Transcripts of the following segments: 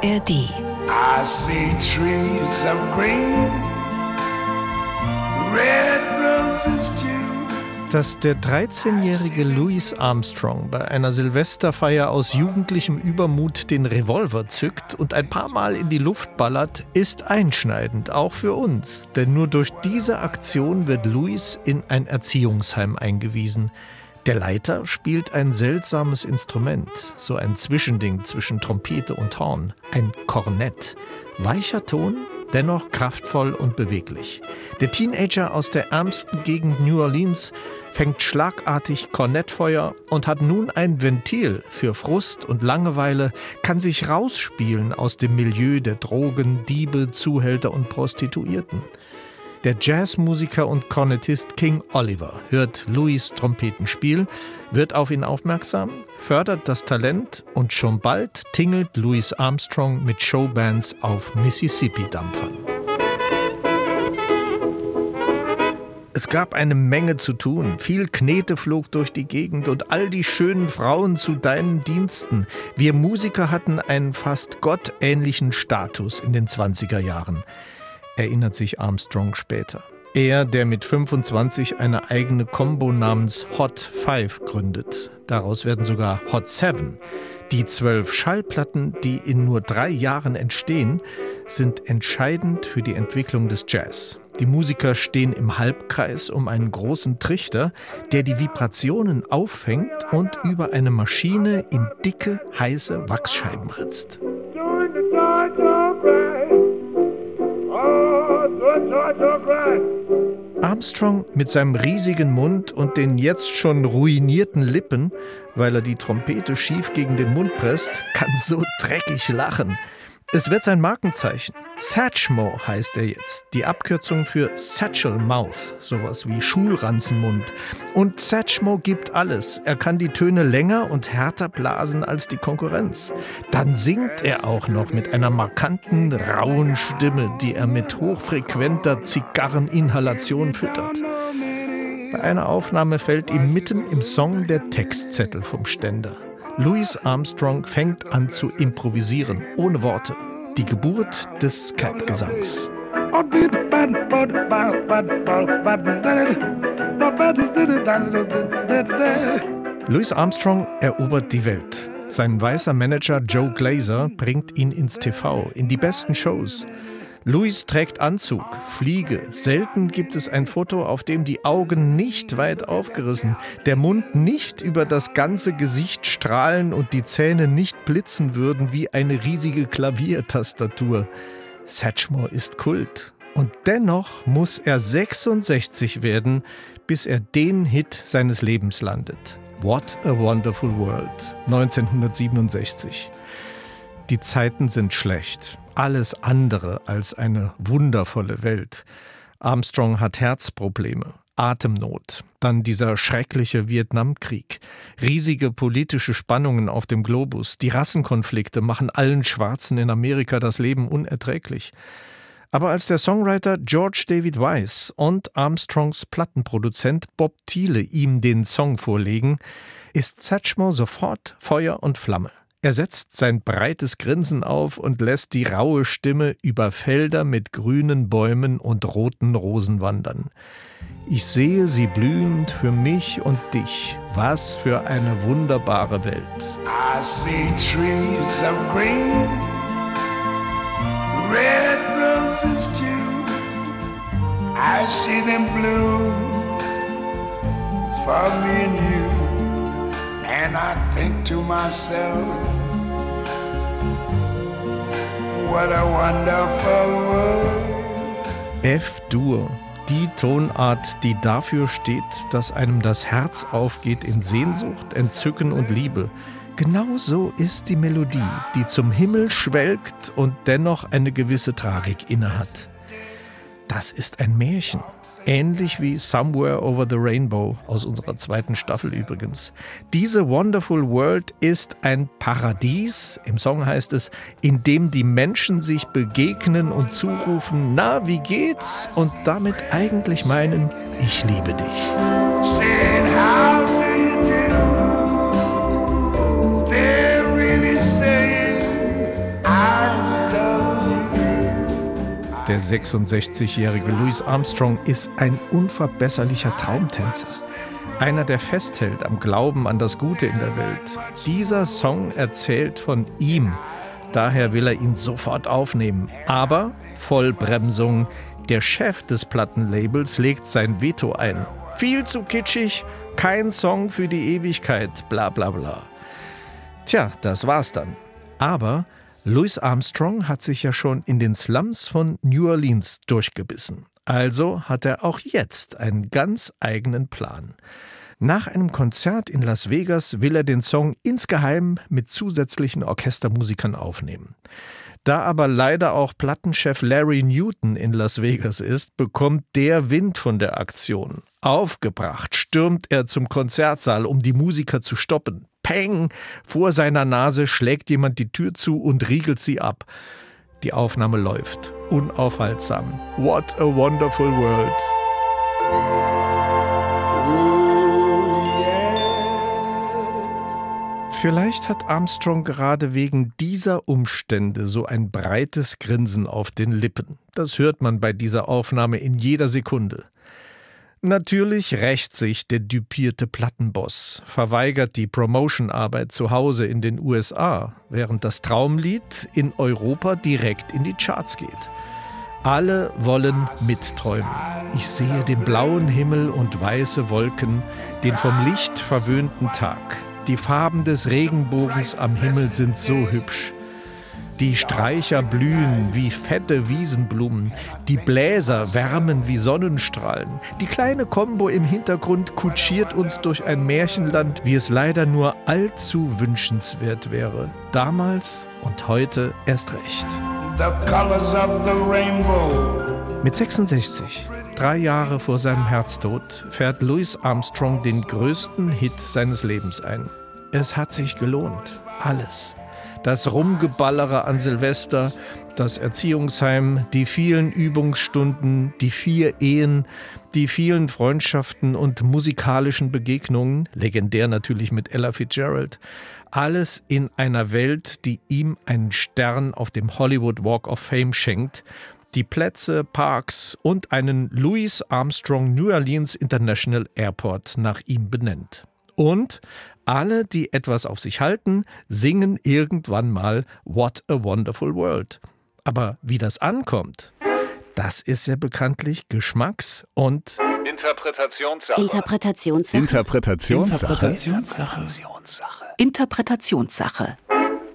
ARD. I see trees of green, red roses too. Dass der 13-jährige Louis Armstrong bei einer Silvesterfeier aus jugendlichem Übermut den Revolver zückt und ein paar Mal in die Luft ballert, ist einschneidend, auch für uns. Denn nur durch diese Aktion wird Louis in ein Erziehungsheim eingewiesen. Der Leiter spielt ein seltsames Instrument, so ein Zwischending zwischen Trompete und Horn, ein Kornett. Weicher Ton, dennoch kraftvoll und beweglich. Der Teenager aus der ärmsten Gegend New Orleans fängt schlagartig Kornettfeuer und hat nun ein Ventil für Frust und Langeweile, kann sich rausspielen aus dem Milieu der Drogen, Diebe, Zuhälter und Prostituierten. Der Jazzmusiker und Kornettist King Oliver hört Louis Trompetenspiel, wird auf ihn aufmerksam, fördert das Talent und schon bald tingelt Louis Armstrong mit Showbands auf Mississippi-Dampfern. Es gab eine Menge zu tun. Viel Knete flog durch die Gegend und all die schönen Frauen zu deinen Diensten. Wir Musiker hatten einen fast gottähnlichen Status in den 20er Jahren erinnert sich Armstrong später. Er, der mit 25 eine eigene Combo namens Hot 5 gründet. Daraus werden sogar Hot 7. Die zwölf Schallplatten, die in nur drei Jahren entstehen, sind entscheidend für die Entwicklung des Jazz. Die Musiker stehen im Halbkreis um einen großen Trichter, der die Vibrationen auffängt und über eine Maschine in dicke, heiße Wachsscheiben ritzt. Armstrong mit seinem riesigen Mund und den jetzt schon ruinierten Lippen, weil er die Trompete schief gegen den Mund presst, kann so dreckig lachen. Es wird sein Markenzeichen. Satchmo heißt er jetzt. Die Abkürzung für Satchel Mouth, sowas wie Schulranzenmund. Und Satchmo gibt alles. Er kann die Töne länger und härter blasen als die Konkurrenz. Dann singt er auch noch mit einer markanten, rauen Stimme, die er mit hochfrequenter Zigarreninhalation füttert. Bei einer Aufnahme fällt ihm mitten im Song der Textzettel vom Ständer. Louis Armstrong fängt an zu improvisieren, ohne Worte. Die Geburt des Cat-Gesangs. Louis Armstrong erobert die Welt. Sein weißer Manager Joe Glazer bringt ihn ins TV, in die besten Shows. Louis trägt Anzug, Fliege. Selten gibt es ein Foto, auf dem die Augen nicht weit aufgerissen, der Mund nicht über das ganze Gesicht strahlen und die Zähne nicht blitzen würden wie eine riesige Klaviertastatur. Satchmore ist Kult. Und dennoch muss er 66 werden, bis er den Hit seines Lebens landet. What a Wonderful World 1967. Die Zeiten sind schlecht alles andere als eine wundervolle Welt. Armstrong hat Herzprobleme, Atemnot, dann dieser schreckliche Vietnamkrieg, riesige politische Spannungen auf dem Globus, die Rassenkonflikte machen allen Schwarzen in Amerika das Leben unerträglich. Aber als der Songwriter George David Weiss und Armstrongs Plattenproduzent Bob Thiele ihm den Song vorlegen, ist Satchmo sofort Feuer und Flamme. Er setzt sein breites Grinsen auf und lässt die raue Stimme über Felder mit grünen Bäumen und roten Rosen wandern. Ich sehe sie blühend für mich und dich. Was für eine wunderbare Welt. I see trees of green, red roses too. I see them bloom for me and you. And I think to myself, what a wonderful world. F-Dur, die Tonart, die dafür steht, dass einem das Herz aufgeht in Sehnsucht, Entzücken und Liebe. Genau so ist die Melodie, die zum Himmel schwelgt und dennoch eine gewisse Tragik innehat. Das ist ein Märchen. Ähnlich wie Somewhere Over the Rainbow aus unserer zweiten Staffel übrigens. Diese Wonderful World ist ein Paradies, im Song heißt es, in dem die Menschen sich begegnen und zurufen, na, wie geht's? Und damit eigentlich meinen, ich liebe dich. Der 66-jährige Louis Armstrong ist ein unverbesserlicher Traumtänzer. Einer, der festhält am Glauben an das Gute in der Welt. Dieser Song erzählt von ihm. Daher will er ihn sofort aufnehmen. Aber Vollbremsung. Der Chef des Plattenlabels legt sein Veto ein. Viel zu kitschig, kein Song für die Ewigkeit, bla bla bla. Tja, das war's dann. Aber Louis Armstrong hat sich ja schon in den Slums von New Orleans durchgebissen. Also hat er auch jetzt einen ganz eigenen Plan. Nach einem Konzert in Las Vegas will er den Song insgeheim mit zusätzlichen Orchestermusikern aufnehmen. Da aber leider auch Plattenchef Larry Newton in Las Vegas ist, bekommt der Wind von der Aktion. Aufgebracht stürmt er zum Konzertsaal, um die Musiker zu stoppen. Peng! Vor seiner Nase schlägt jemand die Tür zu und riegelt sie ab. Die Aufnahme läuft. Unaufhaltsam. What a wonderful world. Vielleicht hat Armstrong gerade wegen dieser Umstände so ein breites Grinsen auf den Lippen. Das hört man bei dieser Aufnahme in jeder Sekunde. Natürlich rächt sich der düpierte Plattenboss, verweigert die Promotionarbeit zu Hause in den USA, während das Traumlied in Europa direkt in die Charts geht. Alle wollen mitträumen. Ich sehe den blauen Himmel und weiße Wolken, den vom Licht verwöhnten Tag. Die Farben des Regenbogens am Himmel sind so hübsch. Die Streicher blühen wie fette Wiesenblumen, die Bläser wärmen wie Sonnenstrahlen. Die kleine Kombo im Hintergrund kutschiert uns durch ein Märchenland, wie es leider nur allzu wünschenswert wäre. Damals und heute erst recht. Mit 66 Drei Jahre vor seinem Herztod fährt Louis Armstrong den größten Hit seines Lebens ein. Es hat sich gelohnt. Alles. Das Rumgeballere an Silvester, das Erziehungsheim, die vielen Übungsstunden, die vier Ehen, die vielen Freundschaften und musikalischen Begegnungen, legendär natürlich mit Ella Fitzgerald, alles in einer Welt, die ihm einen Stern auf dem Hollywood Walk of Fame schenkt, die Plätze, Parks und einen Louis Armstrong New Orleans International Airport nach ihm benennt. Und alle, die etwas auf sich halten, singen irgendwann mal What a Wonderful World. Aber wie das ankommt, das ist ja bekanntlich Geschmacks- und Interpretationssache. Interpretationssache. Interpretationssache. Interpretationssache. Interpretationssache.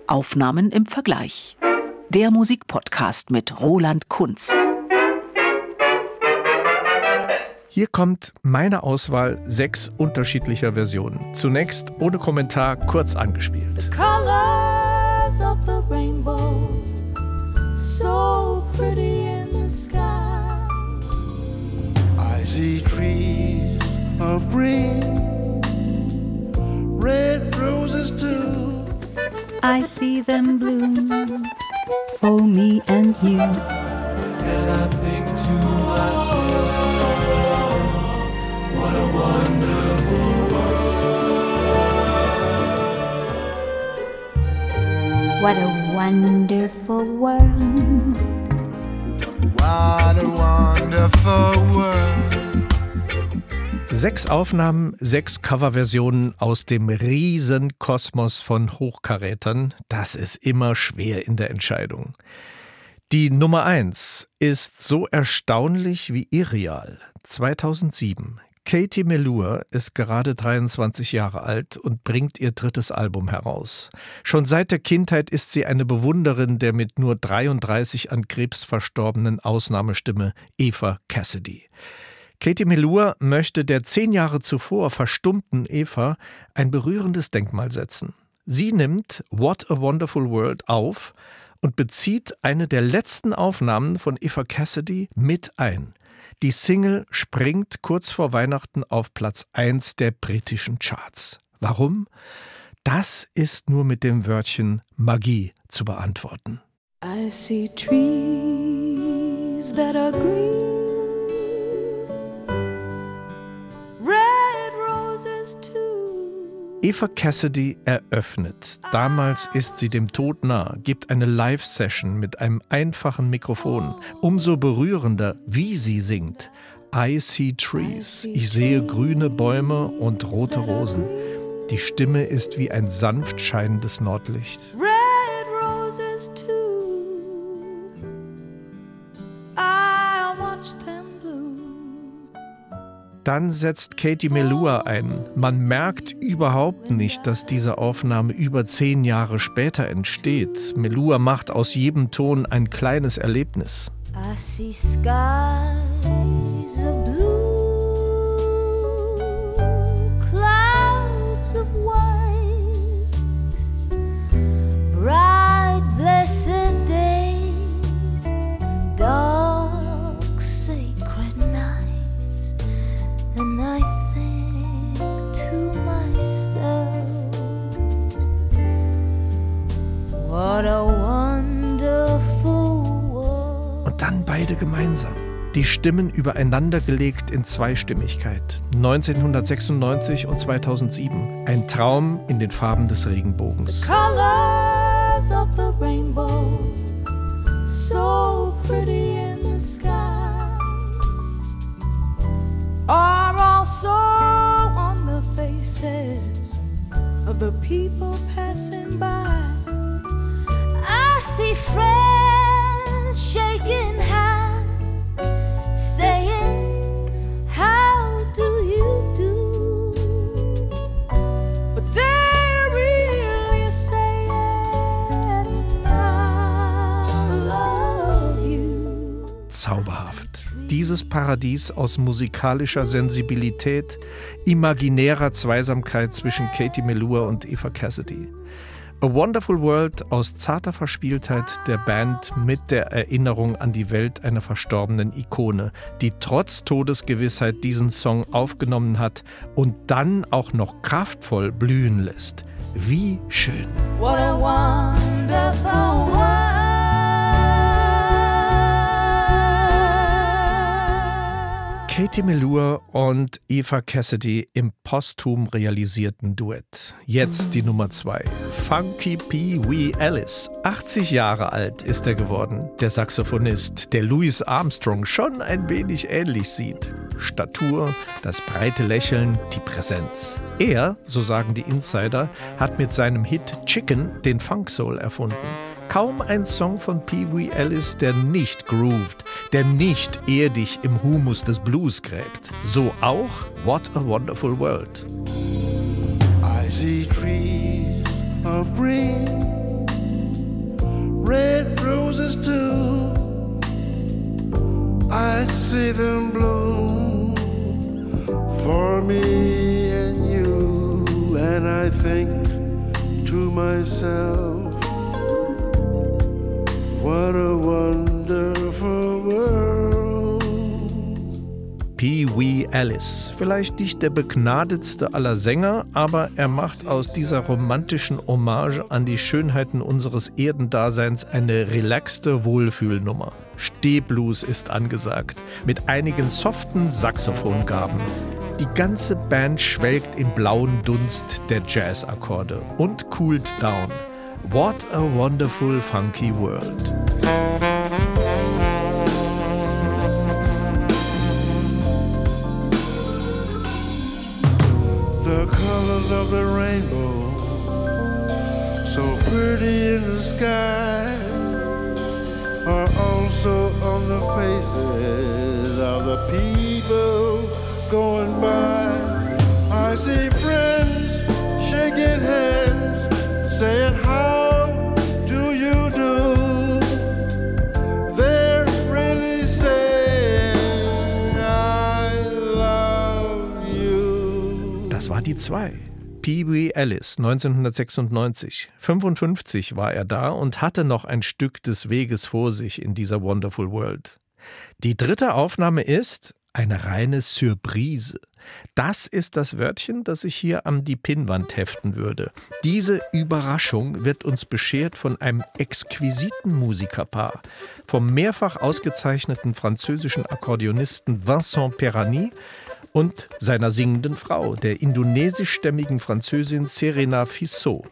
Aufnahmen im Vergleich der Musikpodcast mit Roland Kunz. Hier kommt meine Auswahl sechs unterschiedlicher Versionen. Zunächst ohne Kommentar kurz angespielt. The colors of the rainbow, so pretty in the sky. I see trees of green, red roses too. I see them bloom for me and you. And I think to myself, what a wonderful What a wonderful world. What a wonderful world. Sechs Aufnahmen, sechs Coverversionen aus dem Riesenkosmos von Hochkarätern. Das ist immer schwer in der Entscheidung. Die Nummer eins ist so erstaunlich wie irreal. 2007. Katie Melua ist gerade 23 Jahre alt und bringt ihr drittes Album heraus. Schon seit der Kindheit ist sie eine Bewunderin der mit nur 33 an Krebs verstorbenen Ausnahmestimme Eva Cassidy. Katie Melua möchte der zehn Jahre zuvor verstummten Eva ein berührendes Denkmal setzen. Sie nimmt What a Wonderful World auf und bezieht eine der letzten Aufnahmen von Eva Cassidy mit ein. Die Single springt kurz vor Weihnachten auf Platz 1 der britischen Charts. Warum? Das ist nur mit dem Wörtchen Magie zu beantworten. I see trees that are green, red roses too. Eva Cassidy eröffnet. Damals ist sie dem Tod nah, gibt eine Live-Session mit einem einfachen Mikrofon. Umso berührender, wie sie singt. I see trees. Ich sehe grüne Bäume und rote Rosen. Die Stimme ist wie ein sanft scheinendes Nordlicht. Red roses too. Dann setzt Katie Melua ein. Man merkt überhaupt nicht, dass diese Aufnahme über zehn Jahre später entsteht. Melua macht aus jedem Ton ein kleines Erlebnis. I see skies beide gemeinsam. Die Stimmen übereinander gelegt in Zweistimmigkeit. 1996 und 2007. Ein Traum in den Farben des Regenbogens. colors of the rainbow, so pretty in the sky, are also on the faces of the people passing by. I see friends Zauberhaft. Dieses Paradies aus musikalischer Sensibilität, imaginärer Zweisamkeit zwischen Katie Melua und Eva Cassidy. A Wonderful World aus zarter Verspieltheit der Band mit der Erinnerung an die Welt einer verstorbenen Ikone, die trotz Todesgewissheit diesen Song aufgenommen hat und dann auch noch kraftvoll blühen lässt. Wie schön. What a wonderful world. Katie Melua und Eva Cassidy im posthum realisierten Duett. Jetzt die Nummer zwei. Funky P. Wee Ellis. 80 Jahre alt ist er geworden. Der Saxophonist, der Louis Armstrong schon ein wenig ähnlich sieht. Statur, das breite Lächeln, die Präsenz. Er, so sagen die Insider, hat mit seinem Hit Chicken den Funk Soul erfunden. Kaum ein Song von Pee Wee Ellis, der nicht grooved, der nicht erdig im Humus des Blues gräbt. So auch What a Wonderful World. I see trees of green, red roses too. I see them bloom for me and you, and I think to myself, what a wonderful world. Pee Wee Ellis. Vielleicht nicht der begnadetste aller Sänger, aber er macht aus dieser romantischen Hommage an die Schönheiten unseres Erdendaseins eine relaxte Wohlfühlnummer. Stehblues ist angesagt, mit einigen soften Saxophongaben. Die ganze Band schwelgt im blauen Dunst der Jazzakkorde und coolt down. What a wonderful funky world. the colors of the rainbow, so pretty in the sky, are also on the faces of the people die zwei. Pee Wee Ellis 1996. 55 war er da und hatte noch ein Stück des Weges vor sich in dieser Wonderful World. Die dritte Aufnahme ist eine reine Surprise. Das ist das Wörtchen, das ich hier an die Pinnwand heften würde. Diese Überraschung wird uns beschert von einem exquisiten Musikerpaar, vom mehrfach ausgezeichneten französischen Akkordeonisten Vincent Perani und seiner singenden Frau, der indonesischstämmigen Französin Serena Fissot.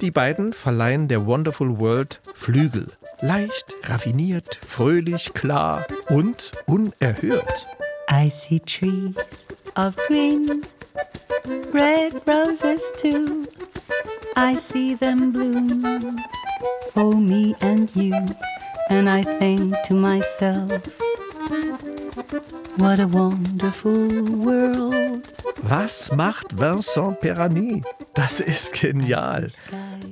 Die beiden verleihen der Wonderful World Flügel. Leicht, raffiniert, fröhlich, klar und unerhört. I see trees of green, red roses too. I see them bloom for me and you. And I think to myself, what a wonderful world. Was macht Vincent Perani? Das ist genial.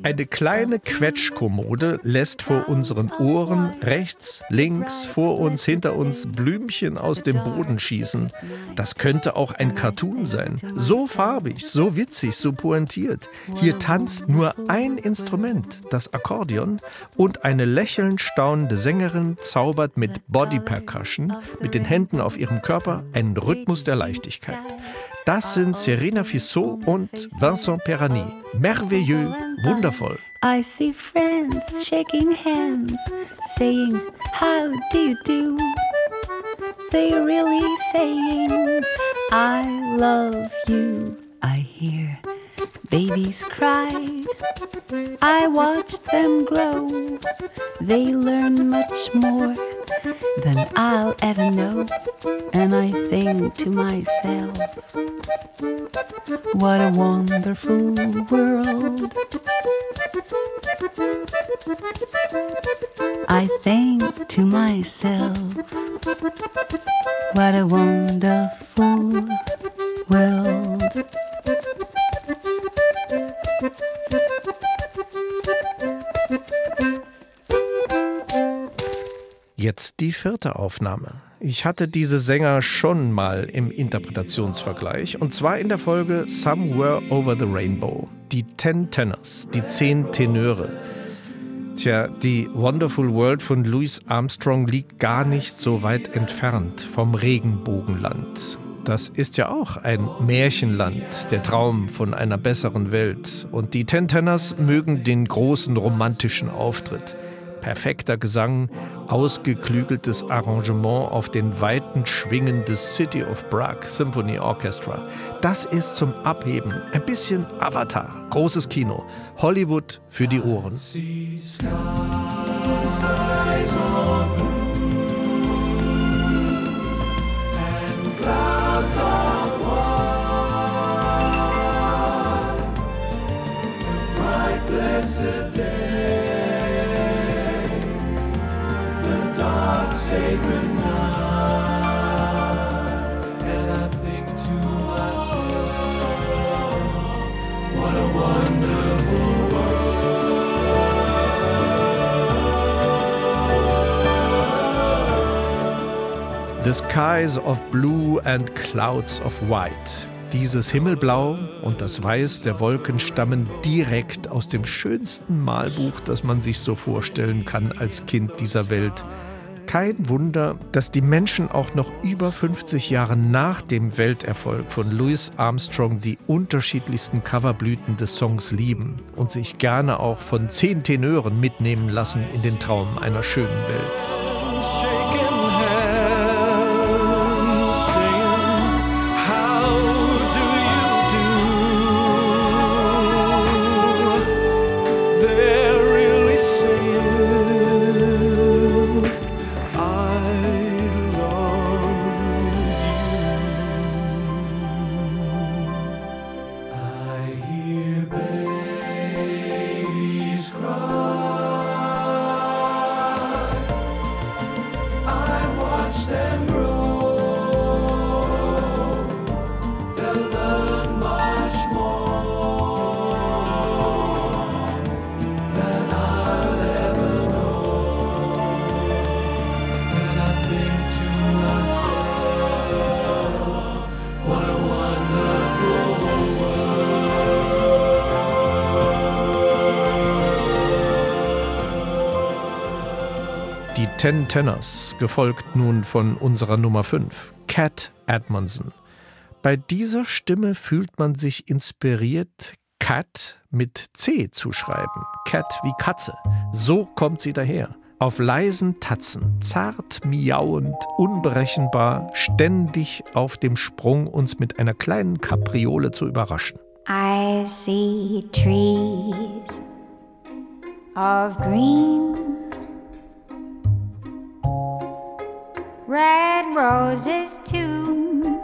Eine kleine Quetschkommode lässt vor unseren Ohren rechts, links, vor uns, hinter uns Blümchen aus dem Boden schießen. Das könnte auch ein Cartoon sein. So farbig, so witzig, so pointiert. Hier tanzt nur ein Instrument, das Akkordeon, und eine lächelnd staunende Sängerin zaubert mit Body Percussion, mit den Händen auf ihrem Körper, einen Rhythmus der Leichtigkeit. Das sind Serena Fissot und Vincent Perani. Merveilleux, wundervoll. I see friends shaking hands, saying, How do you do? They're really saying, I love you. I hear babies cry. I watch them grow. They learn much more than I'll ever know. And I think to myself, what a wonderful world. I think to myself, what a wonderful world. Jetzt die vierte Aufnahme. Ich hatte diese Sänger schon mal im Interpretationsvergleich und zwar in der Folge Somewhere Over the Rainbow. Die Ten Tenors, die zehn Tenöre. Tja, die Wonderful World von Louis Armstrong liegt gar nicht so weit entfernt vom Regenbogenland. Das ist ja auch ein Märchenland, der Traum von einer besseren Welt. Und die Ten Tenors mögen den großen romantischen Auftritt perfekter Gesang, ausgeklügeltes Arrangement auf den weiten Schwingen des City of Prague Symphony Orchestra. Das ist zum Abheben. Ein bisschen Avatar. Großes Kino. Hollywood für die Ohren. Blessed day, the dark sacred night, The Skies of Blue and Clouds of White. Dieses Himmelblau und das Weiß der Wolken stammen direkt aus dem schönsten Malbuch, das man sich so vorstellen kann als Kind dieser Welt. Kein Wunder, dass die Menschen auch noch über 50 Jahre nach dem Welterfolg von Louis Armstrong die unterschiedlichsten Coverblüten des Songs lieben und sich gerne auch von zehn Tenören mitnehmen lassen in den Traum einer schönen Welt. Ten Tenors, gefolgt nun von unserer Nummer 5, Cat Edmondson. Bei dieser Stimme fühlt man sich inspiriert, Cat mit C zu schreiben. Cat wie Katze. So kommt sie daher. auf leisen Tatzen, zart miauend, unberechenbar, ständig auf dem Sprung, uns mit einer kleinen Kapriole zu überraschen. I see trees of green, red roses too.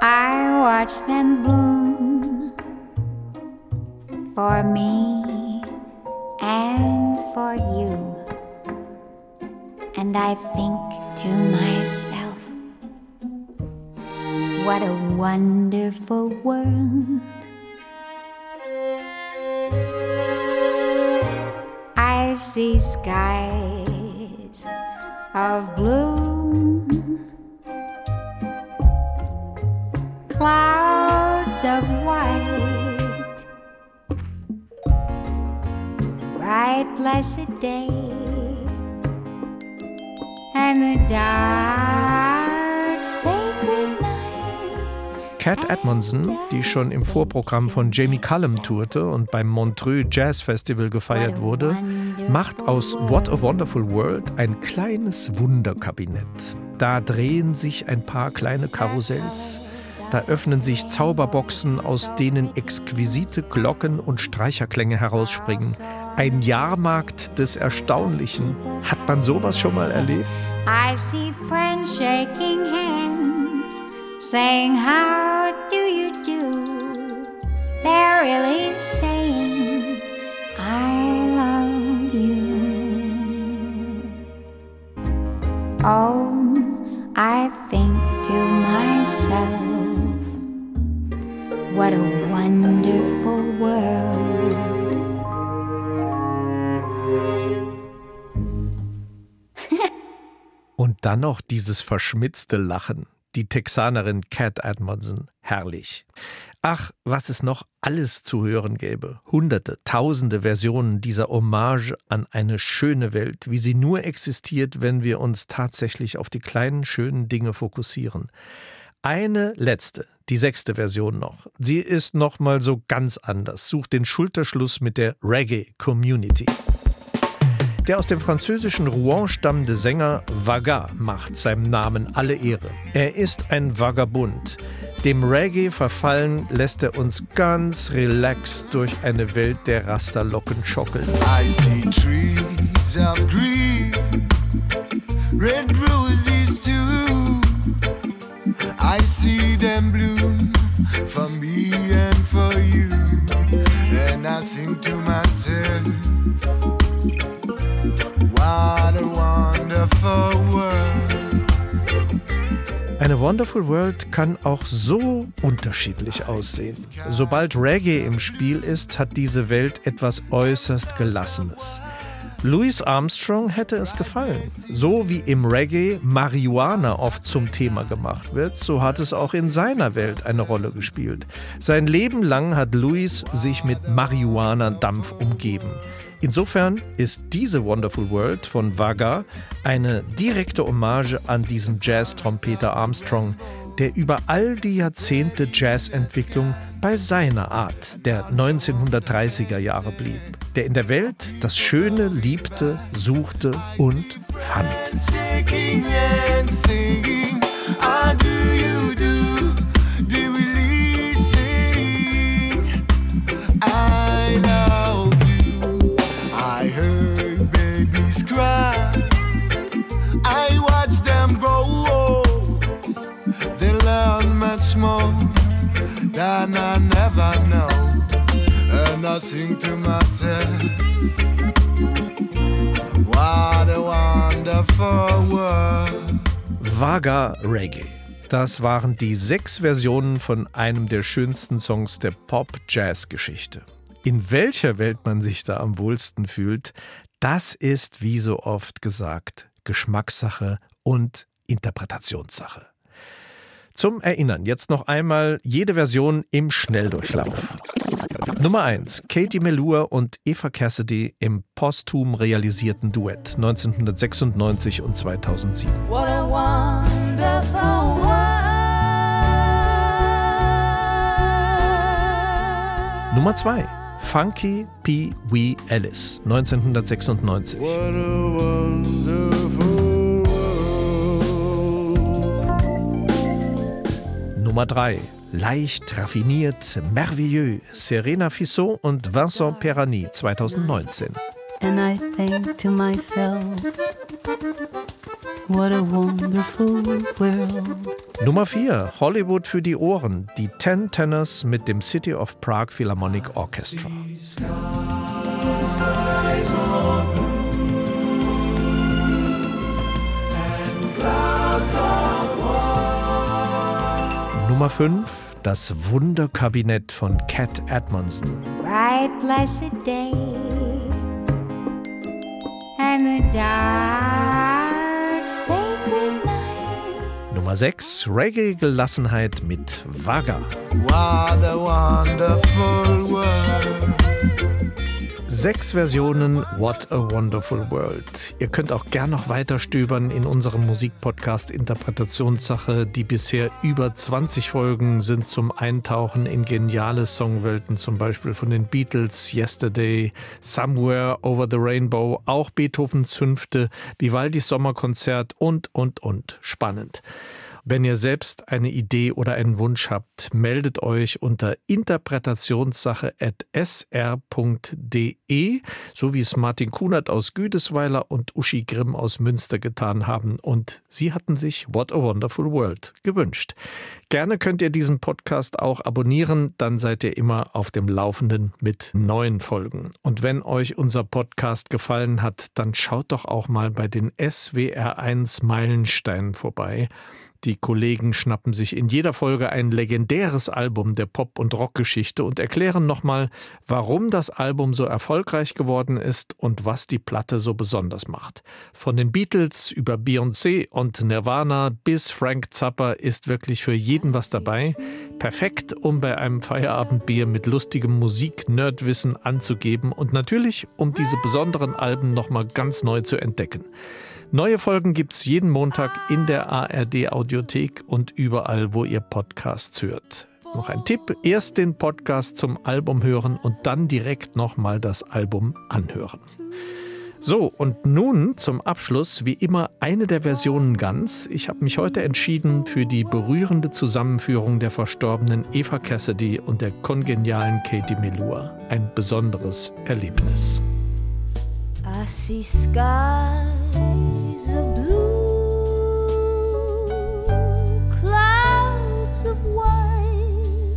I watch them bloom for me and for you. And I think to myself, what a wonderful world. I see skies of blue, clouds of white, bright, blessed day, and the dark, Cat Edmondson, die schon im Vorprogramm von Jamie Cullum tourte und beim Montreux Jazz Festival gefeiert wurde, macht aus What a Wonderful World ein kleines Wunderkabinett. Da drehen sich ein paar kleine Karussells, da öffnen sich Zauberboxen, aus denen exquisite Glocken und Streicherklänge herausspringen. Ein Jahrmarkt des Erstaunlichen. Hat man sowas schon mal erlebt? I see friends shaking hands, saying, How do you do? They're really saying, I love you. Oh, I think to myself, what a wonderful world. Und dann noch dieses verschmitzte Lachen. Die Texanerin Cat Edmondson. Herrlich. Ach, was es noch alles zu hören gäbe. Hunderte, tausende Versionen dieser Hommage an eine schöne Welt, wie sie nur existiert, wenn wir uns tatsächlich auf die kleinen, schönen Dinge fokussieren. Eine letzte, die sechste Version noch. Sie ist noch mal so ganz anders, sucht den Schulterschluss mit der Reggae-Community. Der aus dem französischen Rouen stammende Sänger Vaga macht seinem Namen alle Ehre. Er ist ein Vagabund. Dem Reggae verfallen lässt er uns ganz relaxed durch eine Welt der Rasterlocken schockeln. I see trees of green, red roses too. I see them bloom Wonderful World kann auch so unterschiedlich aussehen. Sobald Reggae im Spiel ist, hat diese Welt etwas äußerst Gelassenes. Louis Armstrong hätte es gefallen. So wie im Reggae Marihuana oft zum Thema gemacht wird, so hat es auch in seiner Welt eine Rolle gespielt. Sein Leben lang hat Louis sich mit Marihuana-Dampf umgeben. Insofern ist diese Wonderful World von Vaga eine direkte Hommage an diesen Jazz-Trompeter Armstrong, der über all die Jahrzehnte Jazzentwicklung bei seiner Art der 1930er Jahre blieb, der in der Welt das Schöne liebte, suchte und fand. Than I never know. And I sing to myself. What a wonderful world. Vaga Reggae. Das waren die sechs Versionen von einem der schönsten Songs der Pop-Jazz-Geschichte. In welcher Welt man sich da am wohlsten fühlt, das ist, wie so oft gesagt, Geschmackssache und Interpretationssache. Zum Erinnern jetzt noch einmal jede Version im Schnelldurchlauf. Nummer 1. Katie Melua und Eva Cassidy im posthum realisierten Duett 1996 und 2007. What a wonderful world. Nummer 2. Funky P. Wee Ellis, 1996. Nummer 3. Leicht, raffiniert, merveilleux. Serena Fissot und Vincent Perani, 2019. And I think to myself, what a wonderful world. Nummer 4. Hollywood für die Ohren. Die Ten Tenors mit dem City of Prague Philharmonic Orchestra. Nummer 5. Das Wunderkabinett von Cat Edmondson. bright blessed day and the dark sacred night. Nummer 6. Reggae-Gelassenheit mit Vaga. What a wonderful world. Sechs Versionen What a Wonderful World. Ihr könnt auch gern noch weiter stöbern in unserem Musikpodcast Interpretationssache. Die bisher über 20 Folgen sind zum Eintauchen in geniale Songwelten, zum Beispiel von den Beatles, Yesterday, Somewhere Over the Rainbow, auch Beethovens Fünfte, Vivaldis Sommerkonzert und, und, und. Spannend. Wenn ihr selbst eine Idee oder einen Wunsch habt, meldet euch unter interpretationssache.sr.de, so wie es Martin Kunert aus Güdesweiler und Uschi Grimm aus Münster getan haben. Und sie hatten sich What a Wonderful World gewünscht. Gerne könnt ihr diesen Podcast auch abonnieren, dann seid ihr immer auf dem Laufenden mit neuen Folgen. Und wenn euch unser Podcast gefallen hat, dann schaut doch auch mal bei den SWR1 Meilensteinen vorbei. Die Kollegen schnappen sich in jeder Folge ein legendäres Album der Pop- und Rockgeschichte und erklären nochmal, warum das Album so erfolgreich geworden ist und was die Platte so besonders macht. Von den Beatles über Beyoncé und Nirvana bis Frank Zappa ist wirklich für jeden was dabei. Perfekt, um bei einem Feierabendbier mit lustigem Musik-Nerdwissen anzugeben und natürlich, um diese besonderen Alben nochmal ganz neu zu entdecken. Neue Folgen gibt's jeden Montag in der ARD Audiothek und überall, wo ihr Podcasts hört. Noch ein Tipp, erst den Podcast zum Album hören und dann direkt nochmal das Album anhören. So, und nun zum Abschluss wie immer eine der Versionen ganz. Ich habe mich heute entschieden für die berührende Zusammenführung der verstorbenen Eva Cassidy und der kongenialen Katie Melua. Ein besonderes Erlebnis. I see skies of white,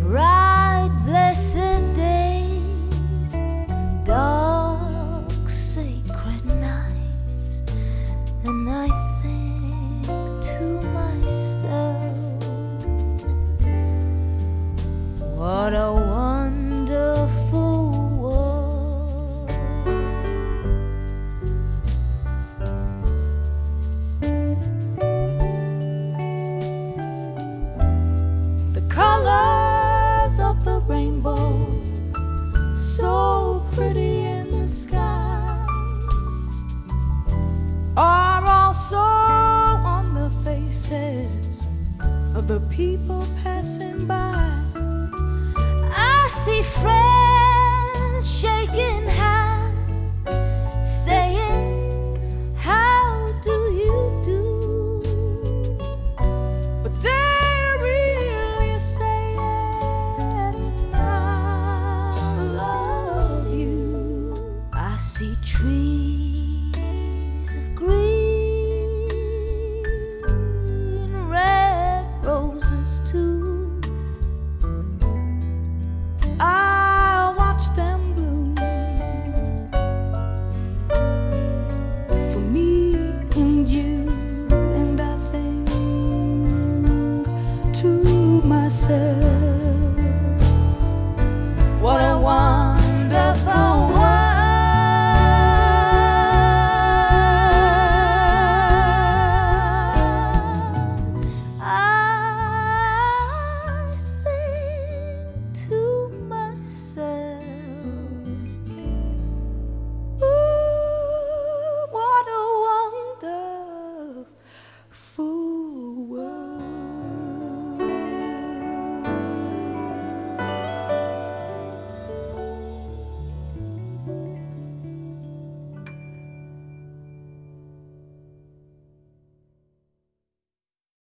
bright, blessed days, dark, sacred nights, and I think to myself, what a